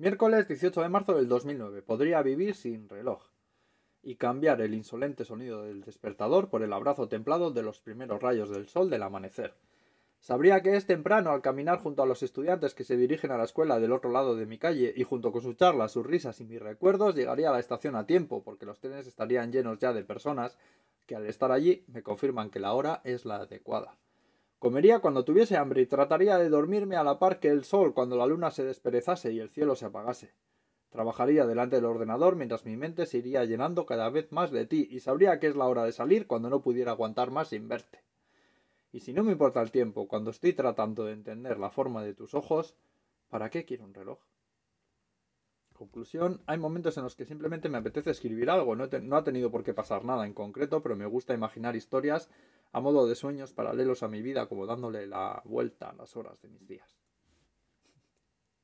Miércoles 18 de marzo del 2009. Podría vivir sin reloj. Y cambiar el insolente sonido del despertador por el abrazo templado de los primeros rayos del sol del amanecer. Sabría que es temprano al caminar junto a los estudiantes que se dirigen a la escuela del otro lado de mi calle y junto con sus charlas, sus risas y mis recuerdos llegaría a la estación a tiempo porque los trenes estarían llenos ya de personas que al estar allí me confirman que la hora es la adecuada. Comería cuando tuviese hambre y trataría de dormirme a la par que el sol cuando la luna se desperezase y el cielo se apagase. Trabajaría delante del ordenador mientras mi mente se iría llenando cada vez más de ti y sabría que es la hora de salir cuando no pudiera aguantar más sin verte. Y si no me importa el tiempo, cuando estoy tratando de entender la forma de tus ojos, ¿para qué quiero un reloj? Conclusión, hay momentos en los que simplemente me apetece escribir algo, no, no, ha tenido por qué pasar nada en concreto, pero me gusta imaginar historias a modo de sueños paralelos a mi vida, como dándole la vuelta a las horas de mis días.